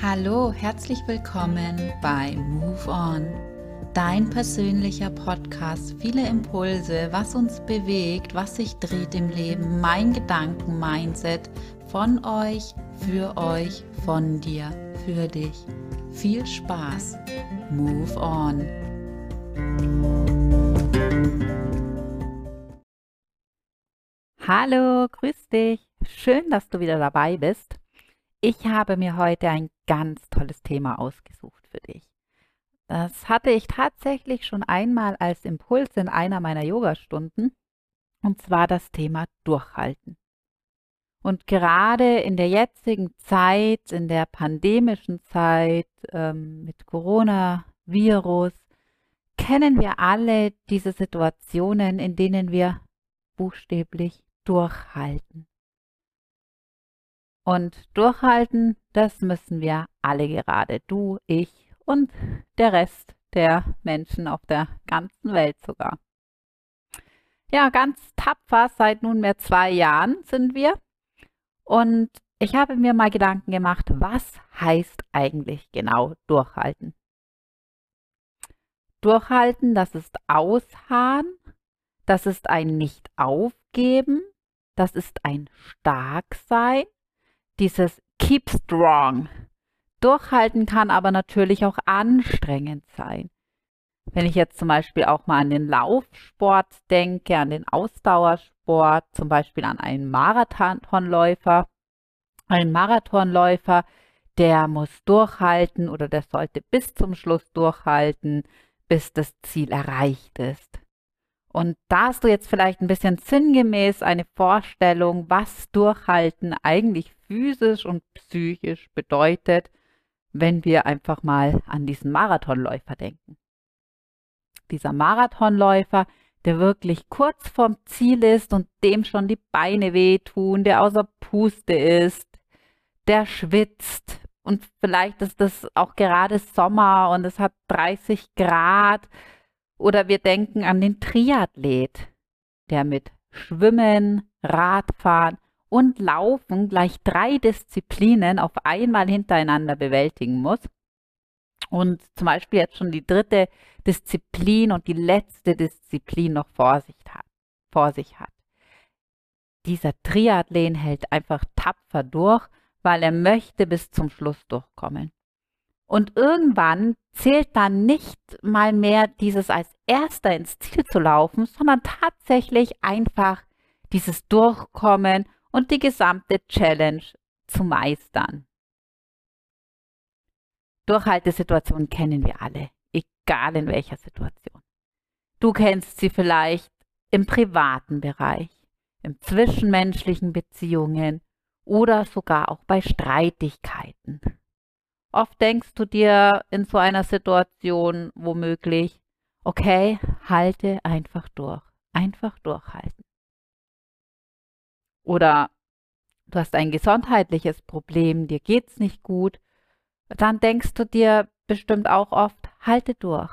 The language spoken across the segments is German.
Hallo, herzlich willkommen bei Move On, dein persönlicher Podcast. Viele Impulse, was uns bewegt, was sich dreht im Leben, mein Gedanken-Mindset von euch, für euch, von dir, für dich. Viel Spaß. Move On. Hallo, grüß dich. Schön, dass du wieder dabei bist. Ich habe mir heute ein ganz tolles Thema ausgesucht für dich. Das hatte ich tatsächlich schon einmal als Impuls in einer meiner Yogastunden, und zwar das Thema Durchhalten. Und gerade in der jetzigen Zeit, in der pandemischen Zeit ähm, mit Coronavirus, kennen wir alle diese Situationen, in denen wir buchstäblich durchhalten. Und durchhalten, das müssen wir alle gerade, du, ich und der Rest der Menschen auf der ganzen Welt sogar. Ja, ganz tapfer seit nunmehr zwei Jahren sind wir. Und ich habe mir mal Gedanken gemacht, was heißt eigentlich genau durchhalten? Durchhalten, das ist ausharren, das ist ein Nicht-Aufgeben, das ist ein Starksein, dieses Keep Strong. Durchhalten kann aber natürlich auch anstrengend sein. Wenn ich jetzt zum Beispiel auch mal an den Laufsport denke, an den Ausdauersport, zum Beispiel an einen Marathonläufer, ein Marathonläufer, der muss durchhalten oder der sollte bis zum Schluss durchhalten, bis das Ziel erreicht ist. Und da hast du jetzt vielleicht ein bisschen sinngemäß eine Vorstellung, was Durchhalten eigentlich physisch und psychisch bedeutet, wenn wir einfach mal an diesen Marathonläufer denken. Dieser Marathonläufer, der wirklich kurz vorm Ziel ist und dem schon die Beine wehtun, der außer Puste ist, der schwitzt und vielleicht ist das auch gerade Sommer und es hat 30 Grad oder wir denken an den Triathlet, der mit Schwimmen, Radfahren und Laufen gleich drei Disziplinen auf einmal hintereinander bewältigen muss. Und zum Beispiel jetzt schon die dritte Disziplin und die letzte Disziplin noch vor sich hat. Vor sich hat. Dieser Triathlet hält einfach tapfer durch, weil er möchte bis zum Schluss durchkommen. Und irgendwann zählt dann nicht mal mehr dieses als erster ins Ziel zu laufen, sondern tatsächlich einfach dieses Durchkommen und die gesamte Challenge zu meistern. Durchhaltesituationen kennen wir alle, egal in welcher Situation. Du kennst sie vielleicht im privaten Bereich, im zwischenmenschlichen Beziehungen oder sogar auch bei Streitigkeiten. Oft denkst du dir in so einer Situation womöglich, okay, halte einfach durch, einfach durchhalten. Oder du hast ein gesundheitliches Problem, dir geht's nicht gut, dann denkst du dir bestimmt auch oft, halte durch.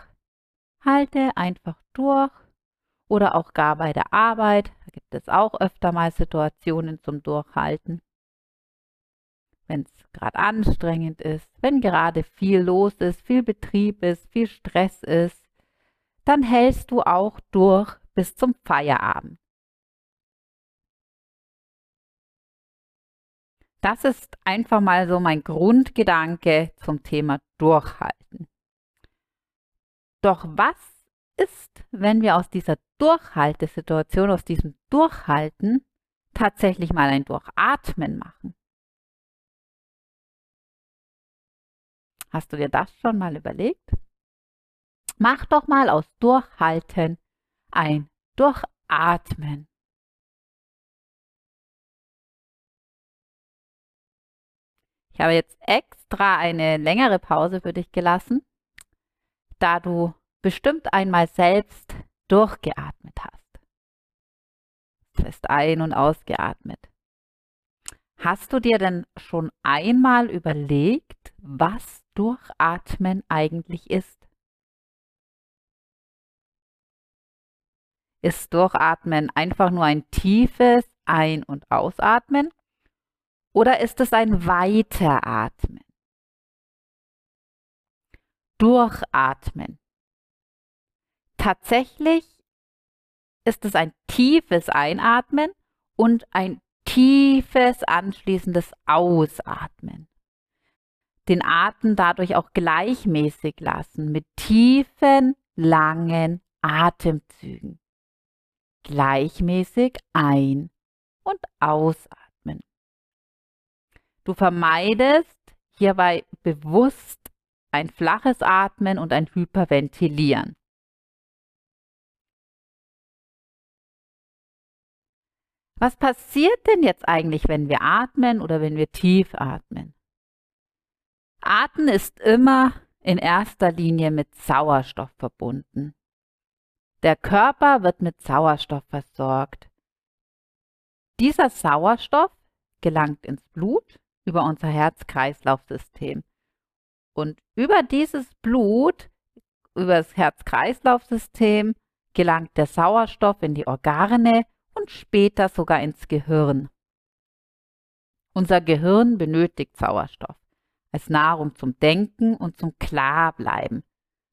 Halte einfach durch. Oder auch gar bei der Arbeit, da gibt es auch öfter mal Situationen zum Durchhalten wenn es gerade anstrengend ist, wenn gerade viel los ist, viel Betrieb ist, viel Stress ist, dann hältst du auch durch bis zum Feierabend. Das ist einfach mal so mein Grundgedanke zum Thema Durchhalten. Doch was ist, wenn wir aus dieser Durchhaltesituation, aus diesem Durchhalten tatsächlich mal ein Durchatmen machen? Hast du dir das schon mal überlegt? Mach doch mal aus Durchhalten ein Durchatmen. Ich habe jetzt extra eine längere Pause für dich gelassen, da du bestimmt einmal selbst durchgeatmet hast. Fest ein- und ausgeatmet. Hast du dir denn schon einmal überlegt, was Durchatmen eigentlich ist? Ist Durchatmen einfach nur ein tiefes Ein- und Ausatmen? Oder ist es ein Weiteratmen? Durchatmen. Tatsächlich ist es ein tiefes Einatmen und ein tiefes anschließendes Ausatmen. Den Atem dadurch auch gleichmäßig lassen mit tiefen, langen Atemzügen. Gleichmäßig ein- und ausatmen. Du vermeidest hierbei bewusst ein flaches Atmen und ein Hyperventilieren. Was passiert denn jetzt eigentlich, wenn wir atmen oder wenn wir tief atmen? Atmen ist immer in erster Linie mit Sauerstoff verbunden. Der Körper wird mit Sauerstoff versorgt. Dieser Sauerstoff gelangt ins Blut über unser Herz-Kreislauf-System. Und über dieses Blut, über das Herz-Kreislauf-System, gelangt der Sauerstoff in die Organe und später sogar ins Gehirn. Unser Gehirn benötigt Sauerstoff als Nahrung zum Denken und zum Klarbleiben,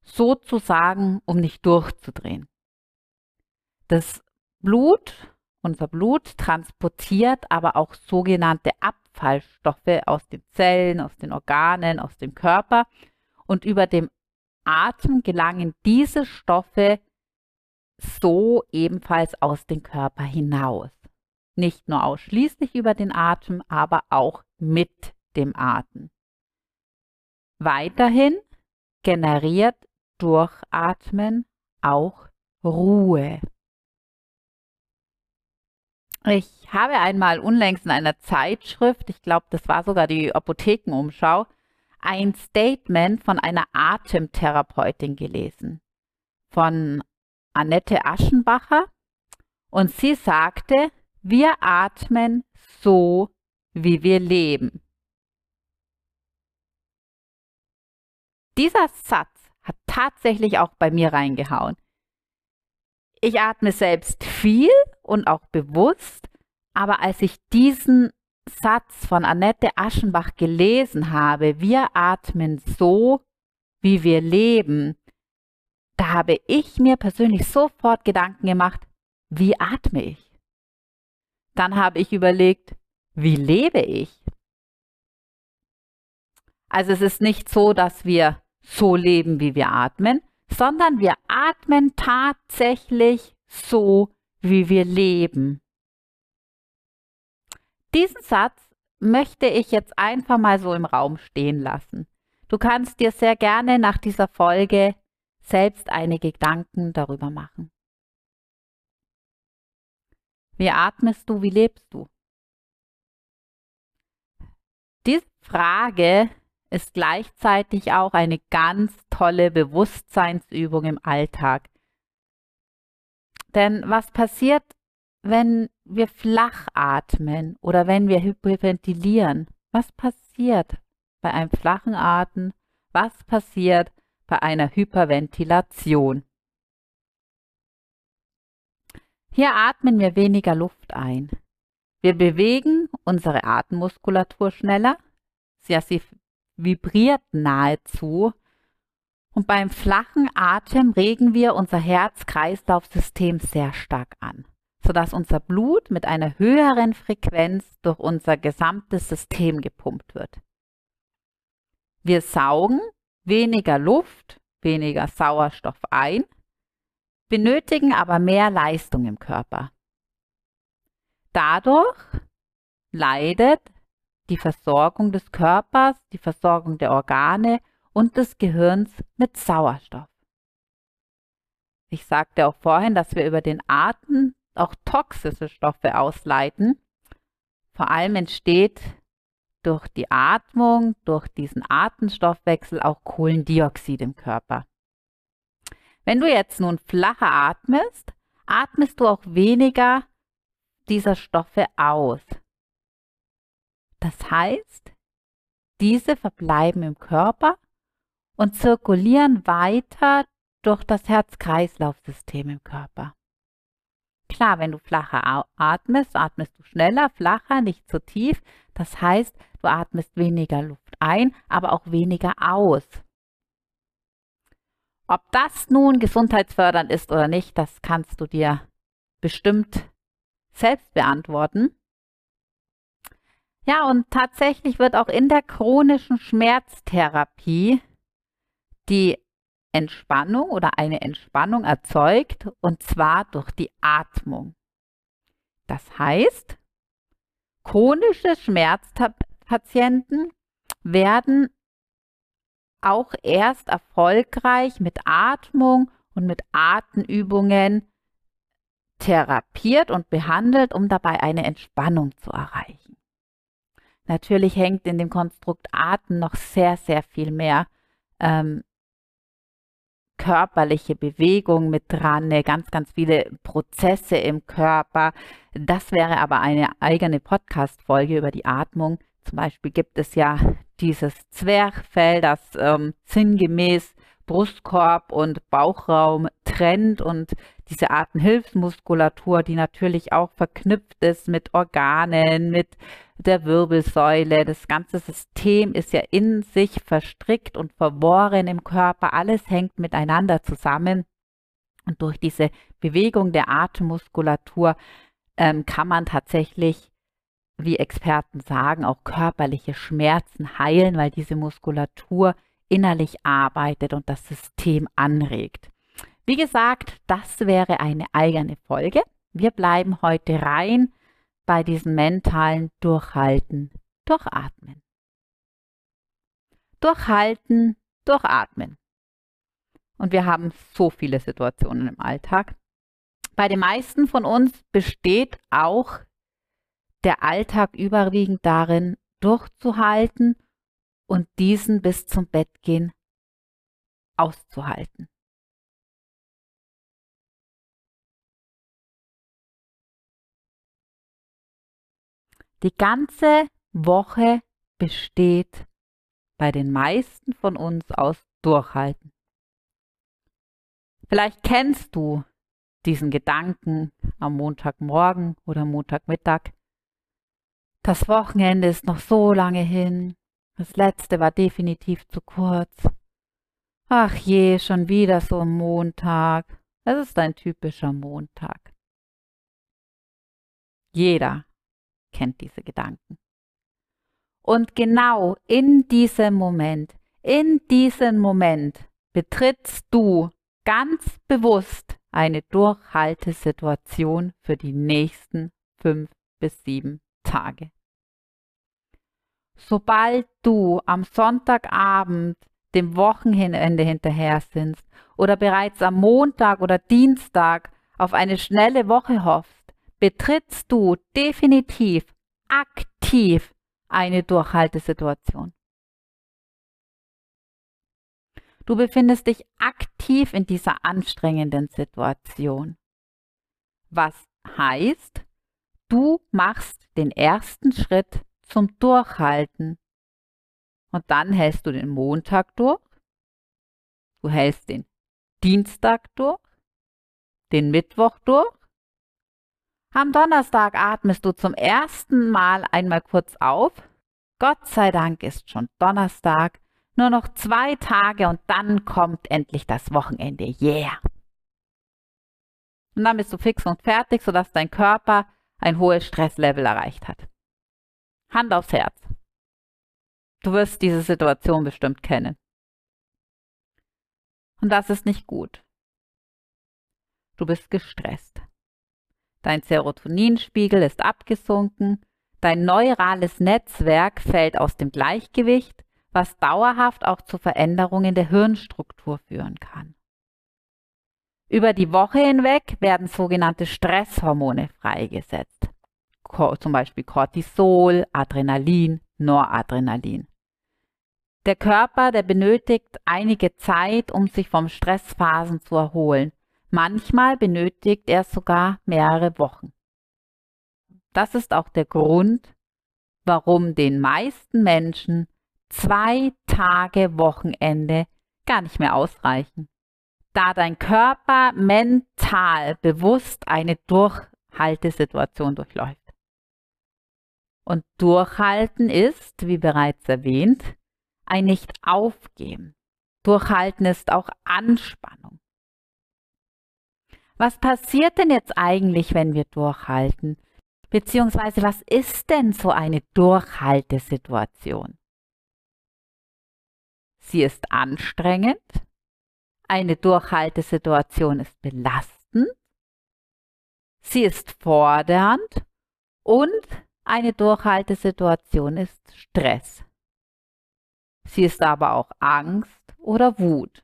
sozusagen, um nicht durchzudrehen. Das Blut, unser Blut transportiert aber auch sogenannte Abfallstoffe aus den Zellen, aus den Organen, aus dem Körper und über dem Atem gelangen diese Stoffe so ebenfalls aus dem Körper hinaus. Nicht nur ausschließlich über den Atem, aber auch mit dem Atem. Weiterhin generiert Durchatmen auch Ruhe. Ich habe einmal unlängst in einer Zeitschrift, ich glaube, das war sogar die Apothekenumschau, ein Statement von einer Atemtherapeutin gelesen, von Annette Aschenbacher. Und sie sagte, wir atmen so, wie wir leben. Dieser Satz hat tatsächlich auch bei mir reingehauen. Ich atme selbst viel und auch bewusst, aber als ich diesen Satz von Annette Aschenbach gelesen habe, wir atmen so, wie wir leben, da habe ich mir persönlich sofort Gedanken gemacht, wie atme ich? Dann habe ich überlegt, wie lebe ich? Also es ist nicht so, dass wir so leben, wie wir atmen, sondern wir atmen tatsächlich so, wie wir leben. Diesen Satz möchte ich jetzt einfach mal so im Raum stehen lassen. Du kannst dir sehr gerne nach dieser Folge selbst einige Gedanken darüber machen. Wie atmest du, wie lebst du? Diese Frage ist gleichzeitig auch eine ganz tolle Bewusstseinsübung im Alltag. Denn was passiert, wenn wir flach atmen oder wenn wir hyperventilieren? Was passiert bei einem flachen Atmen? Was passiert bei einer Hyperventilation? Hier atmen wir weniger Luft ein. Wir bewegen unsere Atemmuskulatur schneller. Ja, sie vibriert nahezu. Und beim flachen Atem regen wir unser Herz-Kreislauf-System sehr stark an, sodass unser Blut mit einer höheren Frequenz durch unser gesamtes System gepumpt wird. Wir saugen weniger Luft, weniger Sauerstoff ein, benötigen aber mehr Leistung im Körper. Dadurch leidet die Versorgung des Körpers, die Versorgung der Organe und des Gehirns mit Sauerstoff. Ich sagte auch vorhin, dass wir über den Atem auch toxische Stoffe ausleiten. Vor allem entsteht durch die Atmung, durch diesen Atemstoffwechsel auch Kohlendioxid im Körper. Wenn du jetzt nun flacher atmest, atmest du auch weniger dieser Stoffe aus. Das heißt, diese verbleiben im Körper und zirkulieren weiter durch das Herz-Kreislauf-System im Körper. Klar, wenn du flacher atmest, atmest du schneller, flacher, nicht so tief. Das heißt, du atmest weniger Luft ein, aber auch weniger aus. Ob das nun gesundheitsfördernd ist oder nicht, das kannst du dir bestimmt selbst beantworten. Ja, und tatsächlich wird auch in der chronischen Schmerztherapie die Entspannung oder eine Entspannung erzeugt und zwar durch die Atmung. Das heißt, chronische Schmerzpatienten werden auch erst erfolgreich mit Atmung und mit Atemübungen therapiert und behandelt, um dabei eine Entspannung zu erreichen. Natürlich hängt in dem Konstrukt Atem noch sehr, sehr viel mehr ähm, körperliche Bewegung mit dran, ne, ganz, ganz viele Prozesse im Körper. Das wäre aber eine eigene Podcast-Folge über die Atmung. Zum Beispiel gibt es ja dieses Zwerchfell, das ähm, sinngemäß Brustkorb und Bauchraum trennt und diese Atemhilfsmuskulatur, die natürlich auch verknüpft ist mit Organen, mit der Wirbelsäule. Das ganze System ist ja in sich verstrickt und verworren im Körper. Alles hängt miteinander zusammen. Und durch diese Bewegung der Atemmuskulatur ähm, kann man tatsächlich, wie Experten sagen, auch körperliche Schmerzen heilen, weil diese Muskulatur innerlich arbeitet und das System anregt. Wie gesagt, das wäre eine eigene Folge. Wir bleiben heute rein bei diesem mentalen Durchhalten, Durchatmen. Durchhalten, durchatmen. Und wir haben so viele Situationen im Alltag. Bei den meisten von uns besteht auch der Alltag überwiegend darin, durchzuhalten und diesen bis zum Bettgehen auszuhalten. Die ganze Woche besteht bei den meisten von uns aus Durchhalten. Vielleicht kennst du diesen Gedanken am Montagmorgen oder Montagmittag. Das Wochenende ist noch so lange hin. Das letzte war definitiv zu kurz. Ach je, schon wieder so ein Montag. Es ist ein typischer Montag. Jeder kennt diese Gedanken. Und genau in diesem Moment, in diesem Moment betrittst du ganz bewusst eine Durchhaltesituation für die nächsten fünf bis sieben Tage. Sobald du am Sonntagabend dem Wochenende hinterher sinnst oder bereits am Montag oder Dienstag auf eine schnelle Woche hoffst, betrittst du definitiv aktiv eine Durchhaltesituation. Du befindest dich aktiv in dieser anstrengenden Situation. Was heißt, du machst den ersten Schritt zum Durchhalten. Und dann hältst du den Montag durch, du hältst den Dienstag durch, den Mittwoch durch am Donnerstag atmest du zum ersten Mal einmal kurz auf. Gott sei Dank ist schon Donnerstag. Nur noch zwei Tage und dann kommt endlich das Wochenende. Yeah! Und dann bist du fix und fertig, sodass dein Körper ein hohes Stresslevel erreicht hat. Hand aufs Herz. Du wirst diese Situation bestimmt kennen. Und das ist nicht gut. Du bist gestresst. Dein Serotoninspiegel ist abgesunken, dein neurales Netzwerk fällt aus dem Gleichgewicht, was dauerhaft auch zu Veränderungen der Hirnstruktur führen kann. Über die Woche hinweg werden sogenannte Stresshormone freigesetzt, zum Beispiel Cortisol, Adrenalin, Noradrenalin. Der Körper, der benötigt einige Zeit, um sich vom Stressphasen zu erholen Manchmal benötigt er sogar mehrere Wochen. Das ist auch der Grund, warum den meisten Menschen zwei Tage Wochenende gar nicht mehr ausreichen, da dein Körper mental bewusst eine Durchhaltesituation durchläuft. Und durchhalten ist, wie bereits erwähnt, ein Nicht-Aufgeben. Durchhalten ist auch Anspannung. Was passiert denn jetzt eigentlich, wenn wir durchhalten? Beziehungsweise was ist denn so eine Durchhaltesituation? Sie ist anstrengend, eine Durchhaltesituation ist belastend, sie ist fordernd und eine Durchhaltesituation ist Stress. Sie ist aber auch Angst oder Wut.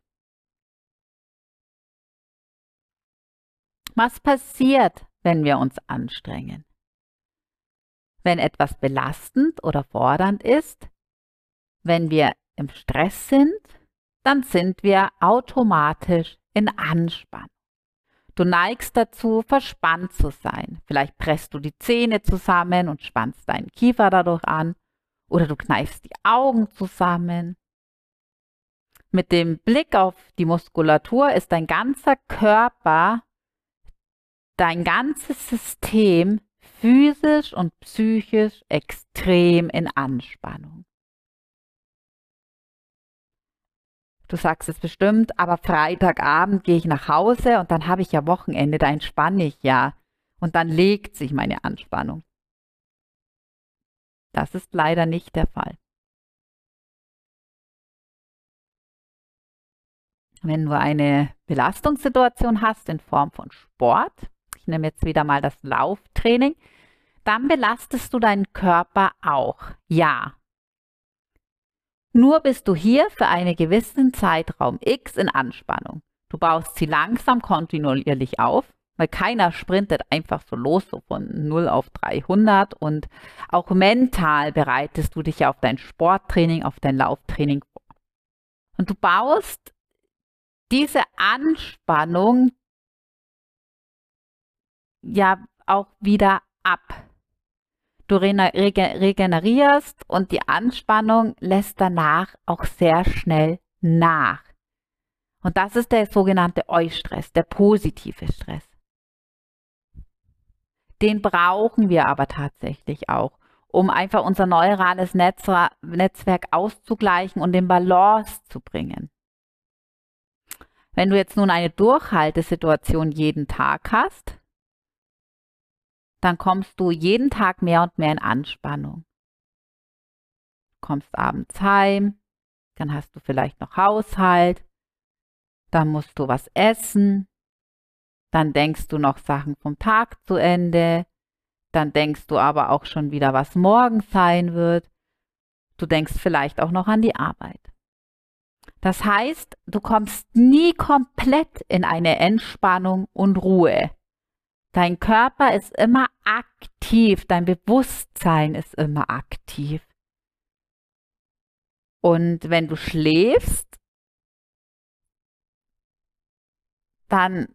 Was passiert, wenn wir uns anstrengen? Wenn etwas belastend oder fordernd ist, wenn wir im Stress sind, dann sind wir automatisch in Anspannung. Du neigst dazu, verspannt zu sein. Vielleicht presst du die Zähne zusammen und spannst deinen Kiefer dadurch an oder du kneifst die Augen zusammen. Mit dem Blick auf die Muskulatur ist dein ganzer Körper, dein ganzes System physisch und psychisch extrem in Anspannung. Du sagst es bestimmt, aber Freitagabend gehe ich nach Hause und dann habe ich ja Wochenende, da entspanne ich ja. Und dann legt sich meine Anspannung. Das ist leider nicht der Fall. Wenn du eine Belastungssituation hast in Form von Sport, nehme jetzt wieder mal das Lauftraining, dann belastest du deinen Körper auch. Ja, nur bist du hier für einen gewissen Zeitraum X in Anspannung. Du baust sie langsam kontinuierlich auf, weil keiner sprintet einfach so los, so von 0 auf 300 und auch mental bereitest du dich auf dein Sporttraining, auf dein Lauftraining vor. Und du baust diese Anspannung ja auch wieder ab. Du regenerierst und die Anspannung lässt danach auch sehr schnell nach. Und das ist der sogenannte Eustress, der positive Stress. Den brauchen wir aber tatsächlich auch, um einfach unser neurales Netzwerk auszugleichen und in Balance zu bringen. Wenn du jetzt nun eine Durchhaltesituation jeden Tag hast, dann kommst du jeden Tag mehr und mehr in Anspannung. Du kommst abends heim, dann hast du vielleicht noch Haushalt, dann musst du was essen, dann denkst du noch Sachen vom Tag zu Ende, dann denkst du aber auch schon wieder, was morgen sein wird. Du denkst vielleicht auch noch an die Arbeit. Das heißt, du kommst nie komplett in eine Entspannung und Ruhe. Dein Körper ist immer aktiv, dein Bewusstsein ist immer aktiv. Und wenn du schläfst, dann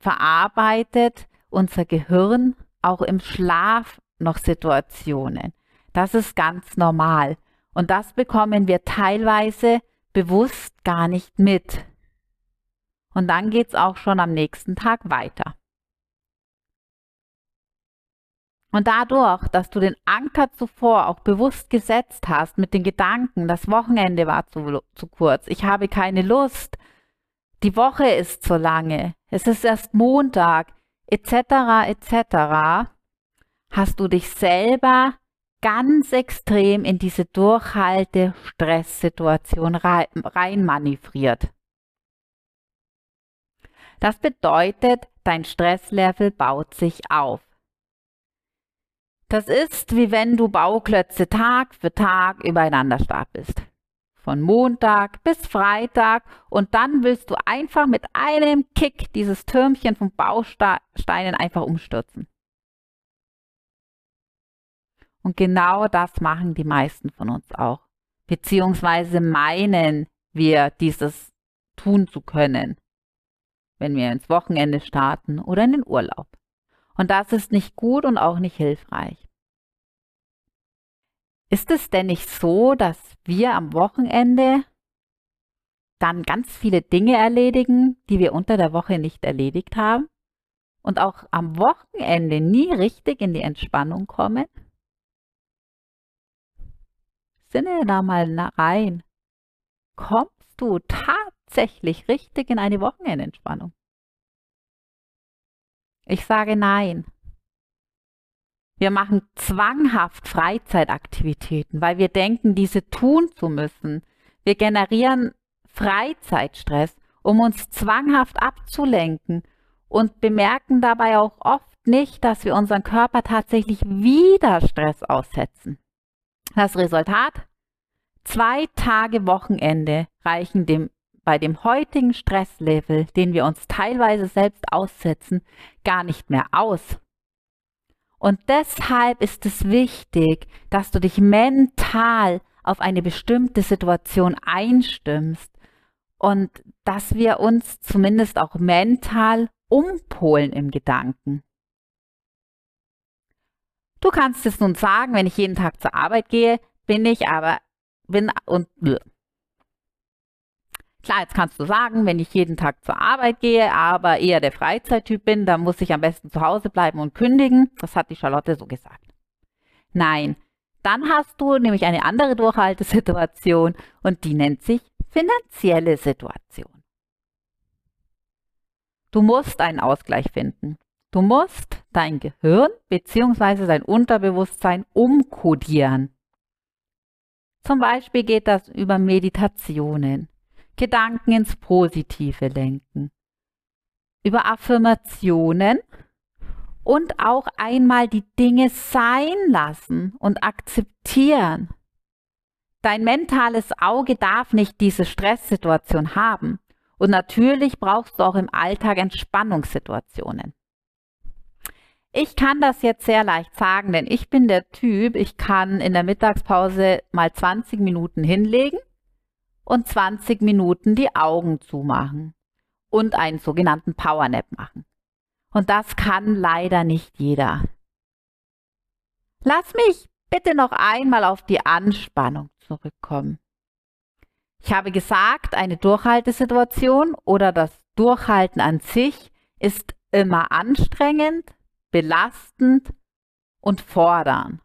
verarbeitet unser Gehirn auch im Schlaf noch Situationen. Das ist ganz normal. Und das bekommen wir teilweise bewusst gar nicht mit. Und dann geht es auch schon am nächsten Tag weiter. Und dadurch, dass du den Anker zuvor auch bewusst gesetzt hast mit den Gedanken, das Wochenende war zu, zu kurz, ich habe keine Lust, die Woche ist zu lange, es ist erst Montag, etc., etc., hast du dich selber ganz extrem in diese Durchhalte-Stresssituation rein manövriert. Das bedeutet, dein Stresslevel baut sich auf. Das ist, wie wenn du Bauklötze Tag für Tag übereinander stapelst. Von Montag bis Freitag und dann willst du einfach mit einem Kick dieses Türmchen von Bausteinen einfach umstürzen. Und genau das machen die meisten von uns auch. Beziehungsweise meinen wir dieses tun zu können, wenn wir ins Wochenende starten oder in den Urlaub. Und das ist nicht gut und auch nicht hilfreich. Ist es denn nicht so, dass wir am Wochenende dann ganz viele Dinge erledigen, die wir unter der Woche nicht erledigt haben? Und auch am Wochenende nie richtig in die Entspannung kommen? Sinne da mal rein. Kommst du tatsächlich richtig in eine Wochenendentspannung? Ich sage nein. Wir machen zwanghaft Freizeitaktivitäten, weil wir denken, diese tun zu müssen. Wir generieren Freizeitstress, um uns zwanghaft abzulenken und bemerken dabei auch oft nicht, dass wir unseren Körper tatsächlich wieder Stress aussetzen. Das Resultat? Zwei Tage Wochenende reichen dem, bei dem heutigen Stresslevel, den wir uns teilweise selbst aussetzen, gar nicht mehr aus. Und deshalb ist es wichtig, dass du dich mental auf eine bestimmte Situation einstimmst und dass wir uns zumindest auch mental umpolen im Gedanken. Du kannst es nun sagen, wenn ich jeden Tag zur Arbeit gehe, bin ich aber, bin und. Klar, jetzt kannst du sagen, wenn ich jeden Tag zur Arbeit gehe, aber eher der Freizeittyp bin, dann muss ich am besten zu Hause bleiben und kündigen. Das hat die Charlotte so gesagt. Nein, dann hast du nämlich eine andere Durchhaltesituation und die nennt sich finanzielle Situation. Du musst einen Ausgleich finden. Du musst dein Gehirn bzw. dein Unterbewusstsein umkodieren. Zum Beispiel geht das über Meditationen. Gedanken ins Positive lenken, über Affirmationen und auch einmal die Dinge sein lassen und akzeptieren. Dein mentales Auge darf nicht diese Stresssituation haben. Und natürlich brauchst du auch im Alltag Entspannungssituationen. Ich kann das jetzt sehr leicht sagen, denn ich bin der Typ, ich kann in der Mittagspause mal 20 Minuten hinlegen und 20 Minuten die Augen zumachen und einen sogenannten Powernap machen. Und das kann leider nicht jeder. Lass mich bitte noch einmal auf die Anspannung zurückkommen. Ich habe gesagt, eine Durchhaltesituation oder das Durchhalten an sich ist immer anstrengend, belastend und fordern.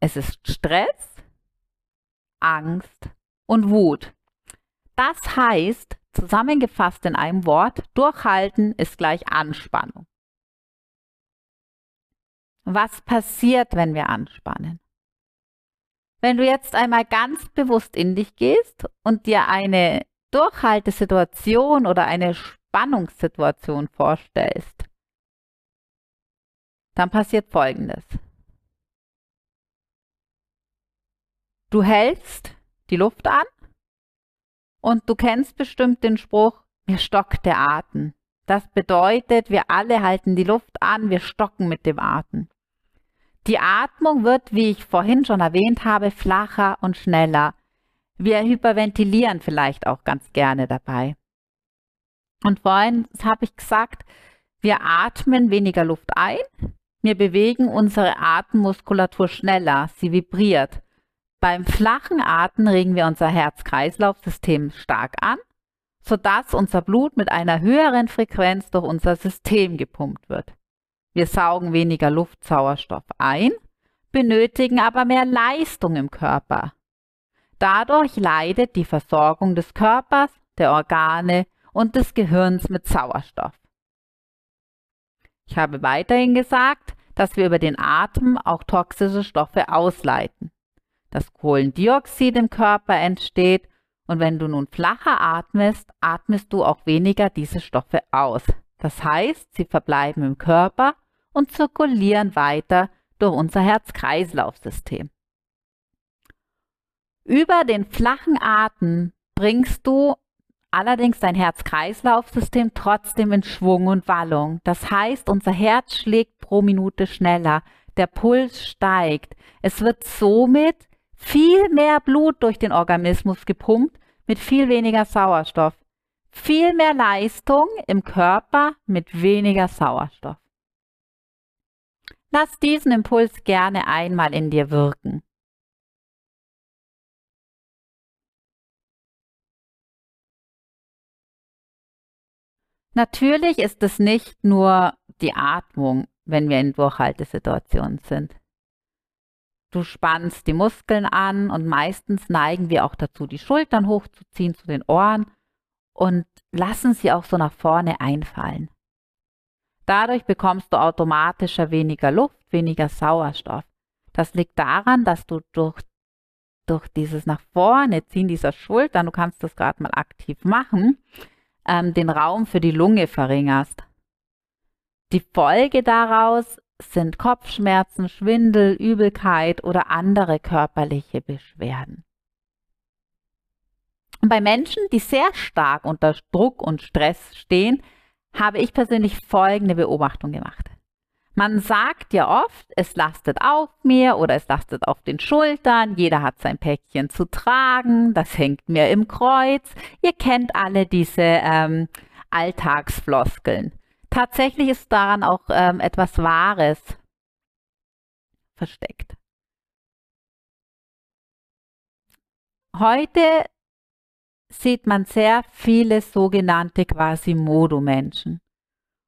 Es ist Stress, Angst und Wut. Das heißt, zusammengefasst in einem Wort, durchhalten ist gleich Anspannung. Was passiert, wenn wir anspannen? Wenn du jetzt einmal ganz bewusst in dich gehst und dir eine Durchhaltesituation oder eine Spannungssituation vorstellst, dann passiert Folgendes. Du hältst die Luft an und du kennst bestimmt den Spruch, mir stockt der Atem. Das bedeutet, wir alle halten die Luft an, wir stocken mit dem Atem. Die Atmung wird, wie ich vorhin schon erwähnt habe, flacher und schneller. Wir hyperventilieren vielleicht auch ganz gerne dabei. Und vorhin habe ich gesagt, wir atmen weniger Luft ein, wir bewegen unsere Atemmuskulatur schneller, sie vibriert. Beim flachen Atmen regen wir unser Herz-Kreislauf-System stark an, sodass unser Blut mit einer höheren Frequenz durch unser System gepumpt wird. Wir saugen weniger Luftsauerstoff ein, benötigen aber mehr Leistung im Körper. Dadurch leidet die Versorgung des Körpers, der Organe und des Gehirns mit Sauerstoff. Ich habe weiterhin gesagt, dass wir über den Atem auch toxische Stoffe ausleiten. Das Kohlendioxid im Körper entsteht und wenn du nun flacher atmest, atmest du auch weniger diese Stoffe aus. Das heißt, sie verbleiben im Körper und zirkulieren weiter durch unser Herz-Kreislauf-System. Über den flachen Atem bringst du allerdings dein Herz-Kreislauf-System trotzdem in Schwung und Wallung. Das heißt, unser Herz schlägt pro Minute schneller, der Puls steigt. Es wird somit viel mehr Blut durch den Organismus gepumpt mit viel weniger Sauerstoff. Viel mehr Leistung im Körper mit weniger Sauerstoff. Lass diesen Impuls gerne einmal in dir wirken. Natürlich ist es nicht nur die Atmung, wenn wir in Durchhaltesituationen sind. Du spannst die Muskeln an und meistens neigen wir auch dazu, die Schultern hochzuziehen zu den Ohren und lassen sie auch so nach vorne einfallen. Dadurch bekommst du automatischer weniger Luft, weniger Sauerstoff. Das liegt daran, dass du durch, durch dieses nach vorne ziehen dieser Schultern, du kannst das gerade mal aktiv machen, ähm, den Raum für die Lunge verringerst. Die Folge daraus sind Kopfschmerzen, Schwindel, Übelkeit oder andere körperliche Beschwerden. Bei Menschen, die sehr stark unter Druck und Stress stehen, habe ich persönlich folgende Beobachtung gemacht. Man sagt ja oft, es lastet auf mir oder es lastet auf den Schultern, jeder hat sein Päckchen zu tragen, das hängt mir im Kreuz. Ihr kennt alle diese ähm, Alltagsfloskeln. Tatsächlich ist daran auch ähm, etwas Wahres versteckt. Heute sieht man sehr viele sogenannte Quasimodo-Menschen.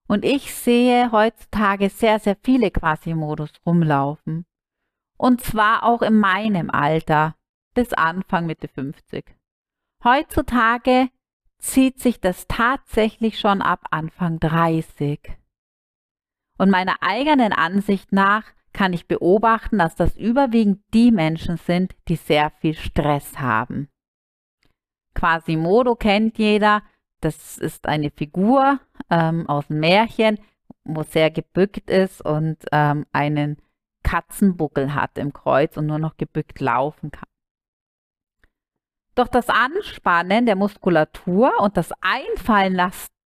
Und ich sehe heutzutage sehr, sehr viele Quasimodus rumlaufen. Und zwar auch in meinem Alter, bis Anfang Mitte 50. Heutzutage zieht sich das tatsächlich schon ab Anfang 30. Und meiner eigenen Ansicht nach kann ich beobachten, dass das überwiegend die Menschen sind, die sehr viel Stress haben. Quasimodo kennt jeder, das ist eine Figur ähm, aus dem Märchen, wo sehr gebückt ist und ähm, einen Katzenbuckel hat im Kreuz und nur noch gebückt laufen kann. Doch das Anspannen der Muskulatur und das Einfallen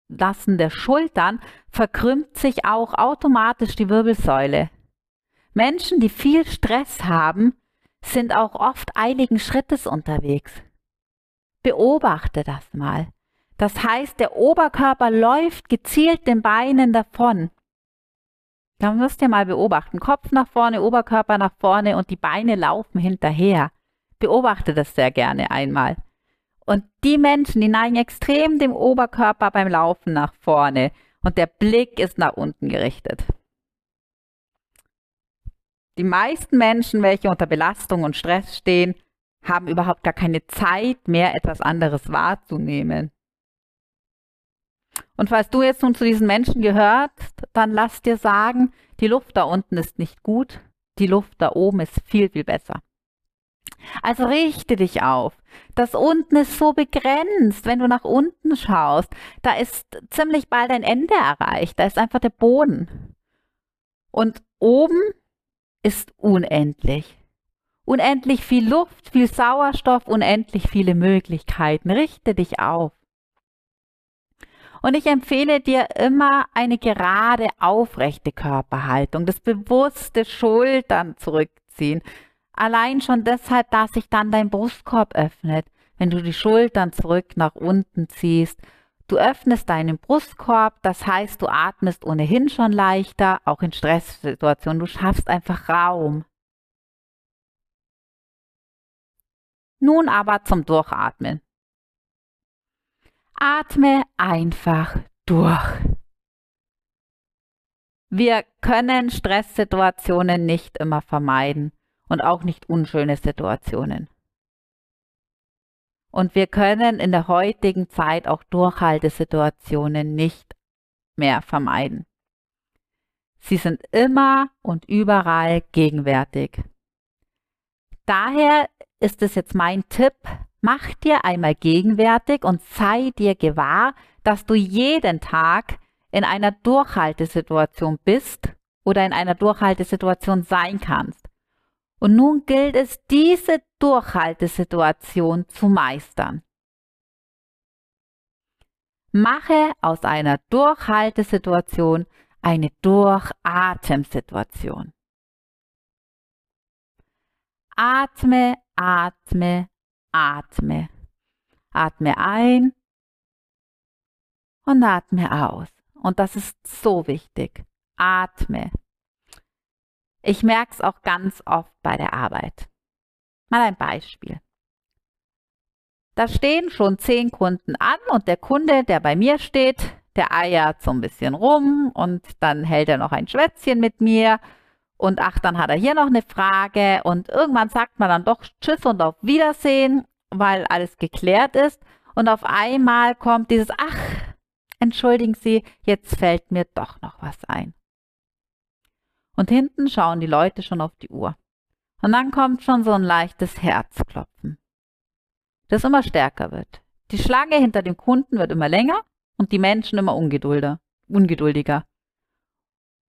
lassen der Schultern verkrümmt sich auch automatisch die Wirbelsäule. Menschen, die viel Stress haben, sind auch oft eiligen Schrittes unterwegs. Beobachte das mal. Das heißt, der Oberkörper läuft gezielt den Beinen davon. Da müsst ihr mal beobachten. Kopf nach vorne, Oberkörper nach vorne und die Beine laufen hinterher. Beobachte das sehr gerne einmal. Und die Menschen, die neigen extrem dem Oberkörper beim Laufen nach vorne und der Blick ist nach unten gerichtet. Die meisten Menschen, welche unter Belastung und Stress stehen, haben überhaupt gar keine Zeit mehr, etwas anderes wahrzunehmen. Und falls du jetzt nun zu diesen Menschen gehört, dann lass dir sagen, die Luft da unten ist nicht gut, die Luft da oben ist viel, viel besser. Also richte dich auf. Das unten ist so begrenzt, wenn du nach unten schaust. Da ist ziemlich bald ein Ende erreicht. Da ist einfach der Boden. Und oben ist unendlich. Unendlich viel Luft, viel Sauerstoff, unendlich viele Möglichkeiten. Richte dich auf. Und ich empfehle dir immer eine gerade, aufrechte Körperhaltung, das bewusste Schultern zurückziehen. Allein schon deshalb, dass sich dann dein Brustkorb öffnet, wenn du die Schultern zurück nach unten ziehst. Du öffnest deinen Brustkorb, das heißt, du atmest ohnehin schon leichter, auch in Stresssituationen. Du schaffst einfach Raum. Nun aber zum Durchatmen. Atme einfach durch. Wir können Stresssituationen nicht immer vermeiden und auch nicht unschöne Situationen. Und wir können in der heutigen Zeit auch Durchhaltesituationen nicht mehr vermeiden. Sie sind immer und überall gegenwärtig. Daher ist es jetzt mein Tipp, Mach dir einmal gegenwärtig und sei dir gewahr, dass du jeden Tag in einer Durchhaltesituation bist oder in einer Durchhaltesituation sein kannst. Und nun gilt es, diese Durchhaltesituation zu meistern. Mache aus einer Durchhaltesituation eine Durchatemsituation. Atme, atme, atme. Atme ein und atme aus. Und das ist so wichtig. Atme. Ich merke es auch ganz oft bei der Arbeit. Mal ein Beispiel. Da stehen schon zehn Kunden an und der Kunde, der bei mir steht, der eiert so ein bisschen rum und dann hält er noch ein Schwätzchen mit mir Und ach, dann hat er hier noch eine Frage und irgendwann sagt man dann doch Tschüss und auf Wiedersehen, weil alles geklärt ist. Und auf einmal kommt dieses, ach, entschuldigen Sie, jetzt fällt mir doch noch was ein. Und hinten schauen die Leute schon auf die Uhr. Und dann kommt schon so ein leichtes Herzklopfen, das immer stärker wird. Die Schlange hinter dem Kunden wird immer länger und die Menschen immer ungeduldiger.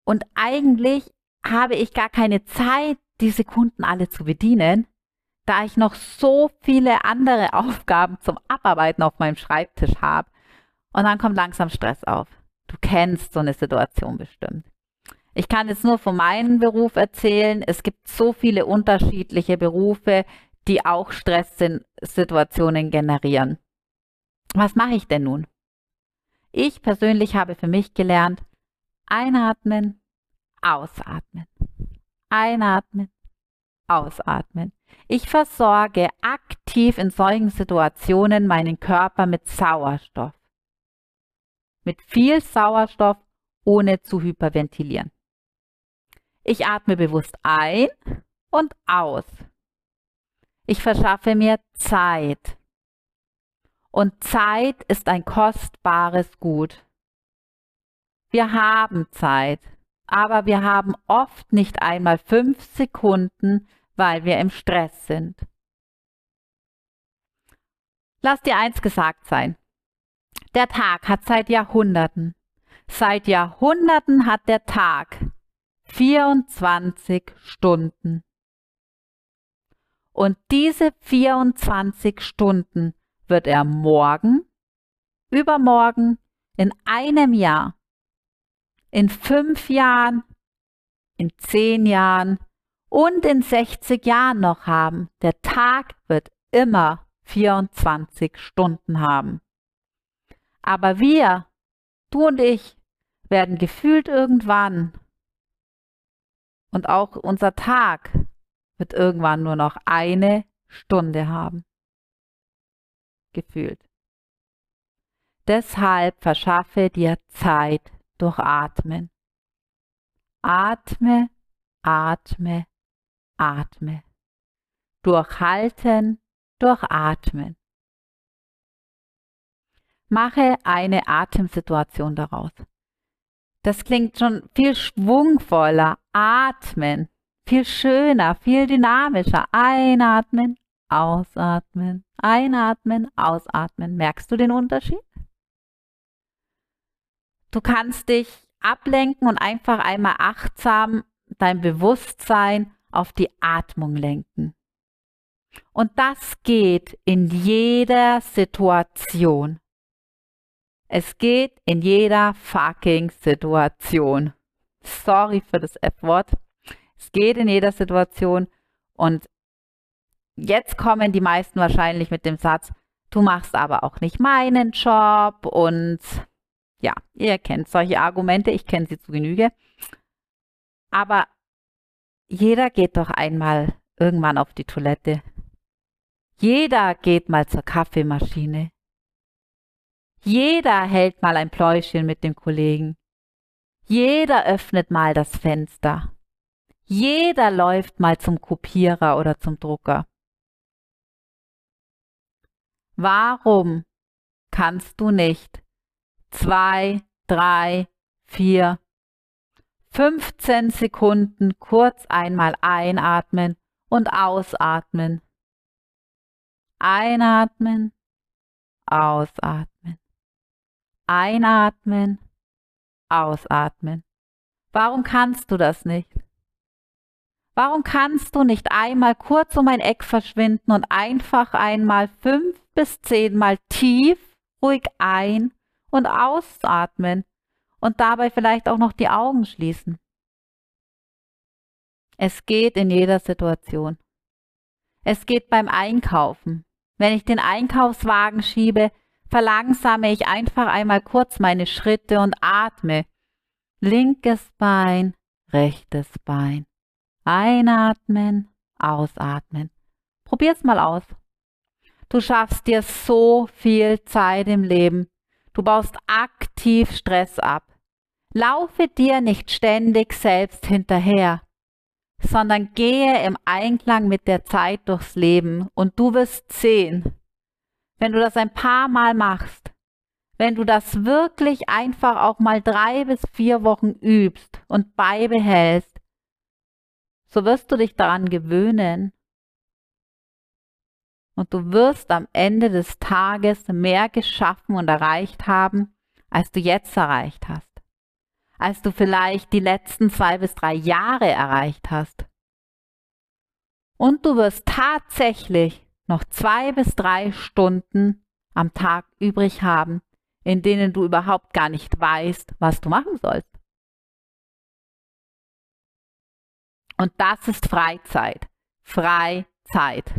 Und eigentlich habe ich gar keine Zeit, diese Kunden alle zu bedienen, da ich noch so viele andere Aufgaben zum Abarbeiten auf meinem Schreibtisch habe. Und dann kommt langsam Stress auf. Du kennst so eine Situation bestimmt. Ich kann jetzt nur von meinem Beruf erzählen. Es gibt so viele unterschiedliche Berufe, die auch Stresssituationen generieren. Was mache ich denn nun? Ich persönlich habe für mich gelernt, einatmen, ausatmen. Einatmen, ausatmen. Ich versorge aktiv in solchen Situationen meinen Körper mit Sauerstoff. Mit viel Sauerstoff, ohne zu hyperventilieren. Ich atme bewusst ein und aus. Ich verschaffe mir Zeit. Und Zeit ist ein kostbares Gut. Wir haben Zeit aber wir haben oft nicht einmal fünf Sekunden, weil wir im Stress sind. Lass dir eins gesagt sein. Der Tag hat seit Jahrhunderten, seit Jahrhunderten hat der Tag 24 Stunden. Und diese 24 Stunden wird er morgen, übermorgen, in einem Jahr in fünf Jahren, in zehn Jahren und in 60 Jahren noch haben. Der Tag wird immer 24 Stunden haben. Aber wir, du und ich, werden gefühlt irgendwann und auch unser Tag wird irgendwann nur noch eine Stunde haben. Gefühlt. Deshalb verschaffe dir Zeit durch Atmen. Atme, atme, atme. Durchhalten, durchatmen. Mache eine Atemsituation daraus. Das klingt schon viel schwungvoller. Atmen. Viel schöner, viel dynamischer. Einatmen, ausatmen, einatmen, ausatmen. Merkst du den Unterschied? Du kannst dich ablenken und einfach einmal achtsam dein Bewusstsein auf die Atmung lenken. Und das geht in jeder Situation. Es geht in jeder fucking Situation. Sorry für das F-Wort. Es geht in jeder Situation. Und jetzt kommen die meisten wahrscheinlich mit dem Satz, du machst aber auch nicht meinen Job und ja, ihr kennt solche Argumente, ich kenne sie zu Genüge. Aber jeder geht doch einmal irgendwann auf die Toilette. Jeder geht mal zur Kaffeemaschine. Jeder hält mal ein Pläuschen mit dem Kollegen. Jeder öffnet mal das Fenster. Jeder läuft mal zum Kopierer oder zum Drucker. Warum kannst du nicht zwei, drei, vier, 15 Sekunden kurz einmal einatmen und ausatmen. Einatmen, ausatmen. Einatmen, ausatmen. Warum kannst du das nicht? Warum kannst du nicht einmal kurz um ein Eck verschwinden und einfach einmal fünf bis zehnmal tief, ruhig ein und ausatmen und dabei vielleicht auch noch die Augen schließen. Es geht in jeder Situation. Es geht beim Einkaufen. Wenn ich den Einkaufswagen schiebe, verlangsame ich einfach einmal kurz meine Schritte und atme. Linkes Bein, rechtes Bein. Einatmen, ausatmen. Probier's mal aus. Du schaffst dir so viel Zeit im Leben, Du baust aktiv Stress ab. Laufe dir nicht ständig selbst hinterher. sondern gehe im Einklang mit der Zeit durchs Leben und du wirst sehen, wenn du das ein paar Mal machst, wenn du das wirklich einfach auch mal drei bis vier Wochen übst und beibehältst, so wirst du dich daran gewöhnen. Und du wirst am Ende des Tages mehr geschaffen und erreicht haben, als du jetzt erreicht hast. Als du vielleicht die letzten zwei bis drei Jahre erreicht hast. Und du wirst tatsächlich noch zwei bis drei Stunden am Tag übrig haben, in denen du überhaupt gar nicht weißt, was du machen sollst. Und das ist Freizeit. Freizeit.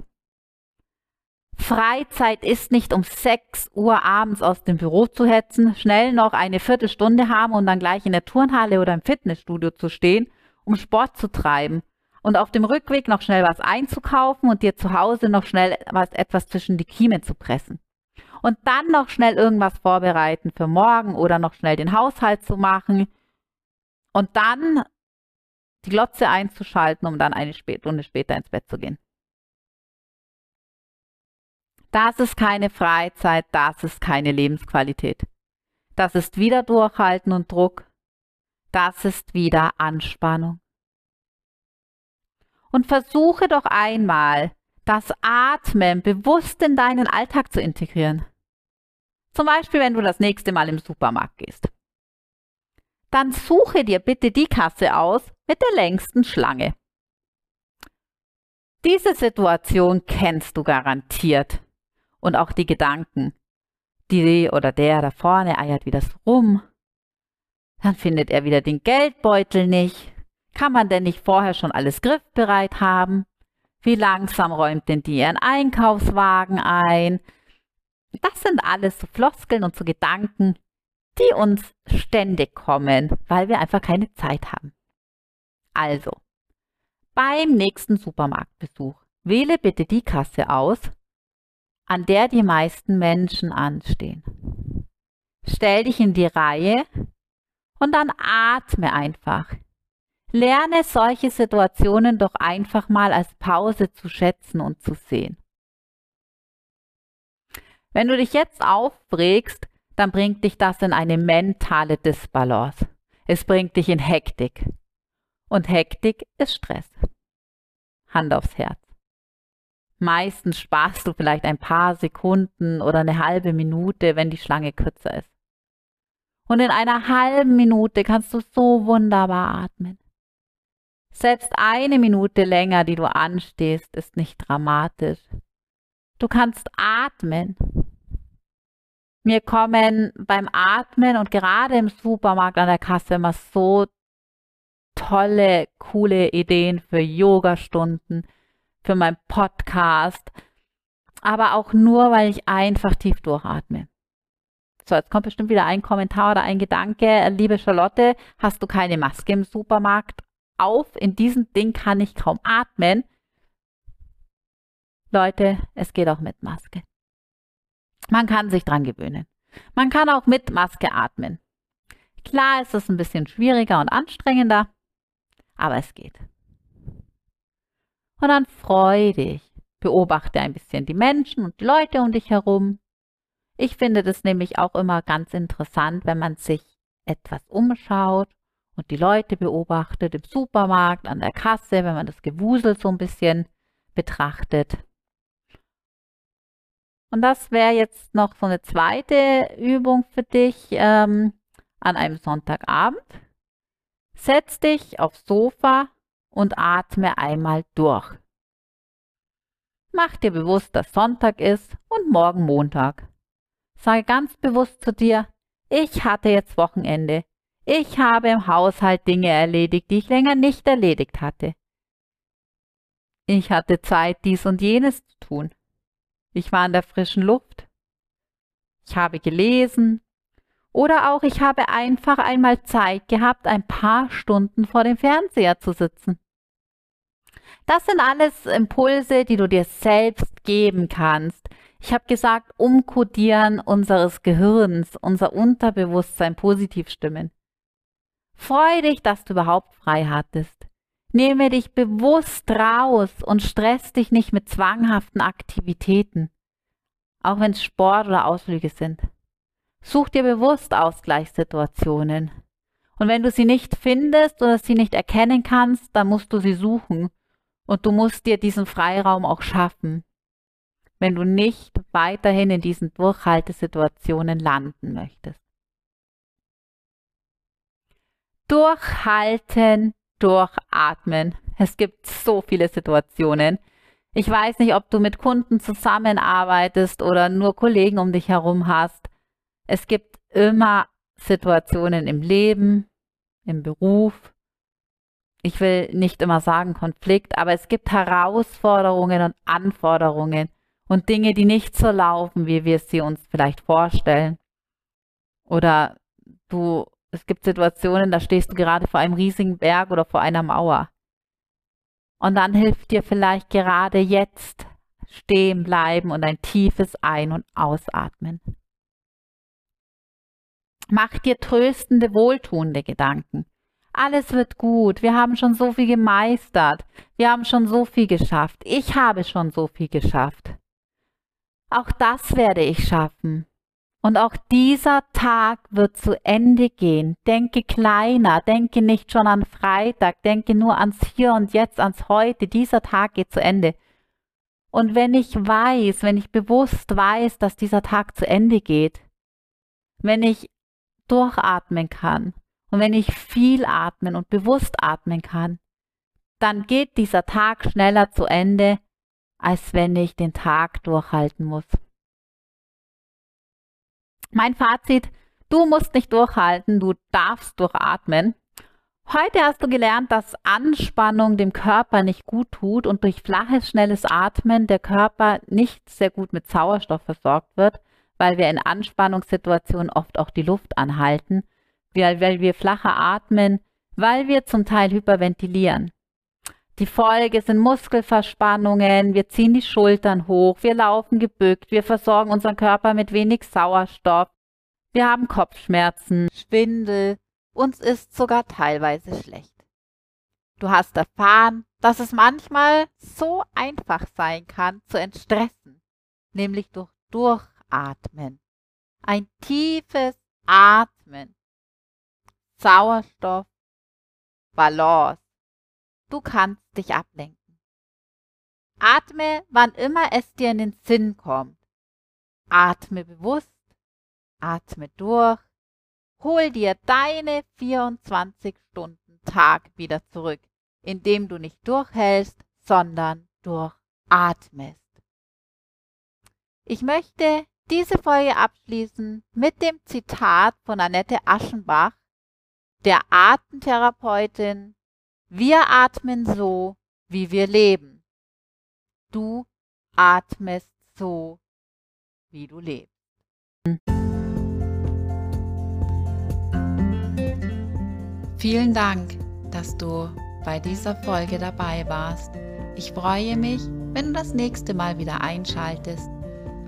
Freizeit ist nicht um 6 Uhr abends aus dem Büro zu hetzen, schnell noch eine Viertelstunde haben und dann gleich in der Turnhalle oder im Fitnessstudio zu stehen, um Sport zu treiben und auf dem Rückweg noch schnell was einzukaufen und dir zu Hause noch schnell was, etwas zwischen die Kiemen zu pressen und dann noch schnell irgendwas vorbereiten für morgen oder noch schnell den Haushalt zu machen und dann die Glotze einzuschalten, um dann eine Stunde später ins Bett zu gehen. Das ist keine Freizeit, das ist keine Lebensqualität. Das ist wieder Durchhalten und Druck. Das ist wieder Anspannung. Und versuche doch einmal, das Atmen bewusst in deinen Alltag zu integrieren. Zum Beispiel, wenn du das nächste Mal im Supermarkt gehst. Dann suche dir bitte die Kasse aus mit der längsten Schlange. Diese Situation kennst du garantiert. Und auch die Gedanken. Die oder der da vorne eiert wieder so rum. Dann findet er wieder den Geldbeutel nicht. Kann man denn nicht vorher schon alles griffbereit haben? Wie langsam räumt denn die ihren Einkaufswagen ein? Das sind alles so Floskeln und so Gedanken, die uns ständig kommen, weil wir einfach keine Zeit haben. Also, beim nächsten Supermarktbesuch wähle bitte die Kasse aus, an der die meisten Menschen anstehen. Stell dich in die Reihe und dann atme einfach. Lerne solche Situationen doch einfach mal als Pause zu schätzen und zu sehen. Wenn du dich jetzt aufregst, dann bringt dich das in eine mentale Disbalance. Es bringt dich in Hektik. Und Hektik ist Stress. Hand aufs Herz. Meistens sparst du vielleicht ein paar Sekunden oder eine halbe Minute, wenn die Schlange kürzer ist. Und in einer halben Minute kannst du so wunderbar atmen. Selbst eine Minute länger, die du anstehst, ist nicht dramatisch. Du kannst atmen. Mir kommen beim Atmen und gerade im Supermarkt an der Kasse immer so tolle, coole Ideen für Yoga-Stunden, für meinen Podcast, aber auch nur, weil ich einfach tief durchatme. So, jetzt kommt bestimmt wieder ein Kommentar oder ein Gedanke. Liebe Charlotte, hast du keine Maske im Supermarkt auf? In diesem Ding kann ich kaum atmen. Leute, es geht auch mit Maske. Man kann sich dran gewöhnen. Man kann auch mit Maske atmen. Klar ist es ein bisschen schwieriger und anstrengender, aber es geht. Und dann freu dich. Beobachte ein bisschen die Menschen und die Leute um dich herum. Ich finde das nämlich auch immer ganz interessant, wenn man sich etwas umschaut und die Leute beobachtet im Supermarkt, an der Kasse, wenn man das Gewusel so ein bisschen betrachtet. Und das wäre jetzt noch so eine zweite Übung für dich ähm, an einem Sonntagabend. Setz dich aufs Sofa und atme einmal durch. Mach dir bewusst, dass Sonntag ist und morgen Montag. Sage ganz bewusst zu dir, ich hatte jetzt Wochenende. Ich habe im Haushalt Dinge erledigt, die ich länger nicht erledigt hatte. Ich hatte Zeit, dies und jenes zu tun. Ich war in der frischen Luft. Ich habe gelesen. Oder auch ich habe einfach einmal Zeit gehabt, ein paar Stunden vor dem Fernseher zu sitzen. Das sind alles Impulse, die du dir selbst geben kannst. Ich habe gesagt, umkodieren unseres Gehirns, unser Unterbewusstsein positiv stimmen. Freu dich, dass du überhaupt frei hattest. Nehme dich bewusst raus und stress dich nicht mit zwanghaften Aktivitäten, auch wenn es Sport oder Ausflüge sind. Such dir bewusst Ausgleichssituationen. Und wenn du sie nicht findest oder sie nicht erkennen kannst, dann musst du sie suchen. Und du musst dir diesen Freiraum auch schaffen, wenn du nicht weiterhin in diesen Durchhaltesituationen landen möchtest. Durchhalten, durchatmen. Es gibt so viele Situationen. Ich weiß nicht, ob du mit Kunden zusammenarbeitest oder nur Kollegen um dich herum hast. Es gibt immer Situationen im Leben, im Beruf. Ich will nicht immer sagen Konflikt, aber es gibt Herausforderungen und Anforderungen und Dinge, die nicht so laufen, wie wir sie uns vielleicht vorstellen. Oder du, es gibt Situationen, da stehst du gerade vor einem riesigen Berg oder vor einer Mauer. Und dann hilft dir vielleicht gerade jetzt stehen bleiben und ein tiefes Ein- und Ausatmen. Mach dir tröstende, wohltuende Gedanken. Alles wird gut. Wir haben schon so viel gemeistert. Wir haben schon so viel geschafft. Ich habe schon so viel geschafft. Auch das werde ich schaffen. Und auch dieser Tag wird zu Ende gehen. Denke kleiner, denke nicht schon an Freitag, denke nur ans Hier und Jetzt, ans Heute. Dieser Tag geht zu Ende. Und wenn ich weiß, wenn ich bewusst weiß, dass dieser Tag zu Ende geht, wenn ich durchatmen kann und wenn ich viel atmen und bewusst atmen kann, dann geht dieser Tag schneller zu Ende, als wenn ich den Tag durchhalten muss. Mein Fazit, du musst nicht durchhalten, du darfst durchatmen. Heute hast du gelernt, dass Anspannung dem Körper nicht gut tut und durch flaches, schnelles Atmen der Körper nicht sehr gut mit Sauerstoff versorgt wird weil wir in Anspannungssituationen oft auch die Luft anhalten, weil, wir flacher atmen, weil wir zum Teil hyperventilieren. Die Folge sind Muskelverspannungen, wir ziehen die Schultern hoch, wir laufen gebückt, wir versorgen unseren Körper mit wenig Sauerstoff, wir haben Kopfschmerzen, Schwindel, uns ist sogar teilweise schlecht. Du hast erfahren, dass es manchmal so einfach sein kann zu entstressen, nämlich durch durch Atmen. Ein tiefes Atmen. Sauerstoff. Balance. Du kannst dich ablenken. Atme, wann immer es dir in den Sinn kommt. Atme bewusst. Atme durch. Hol dir deine 24 Stunden Tag wieder zurück, indem du nicht durchhältst, sondern durchatmest. Ich möchte diese Folge abschließen mit dem Zitat von Annette Aschenbach, der Atemtherapeutin. Wir atmen so, wie wir leben. Du atmest so, wie du lebst. Vielen Dank, dass du bei dieser Folge dabei warst. Ich freue mich, wenn du das nächste Mal wieder einschaltest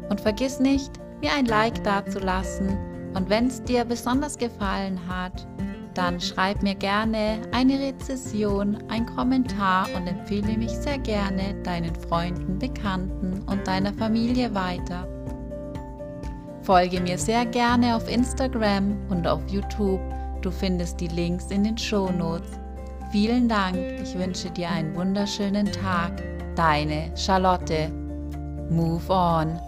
und vergiss nicht, mir ein Like dazulassen und wenn es dir besonders gefallen hat, dann schreib mir gerne eine Rezession, ein Kommentar und empfehle mich sehr gerne deinen Freunden, Bekannten und deiner Familie weiter. Folge mir sehr gerne auf Instagram und auf YouTube. Du findest die Links in den Show Notes. Vielen Dank. Ich wünsche dir einen wunderschönen Tag. Deine Charlotte. Move on.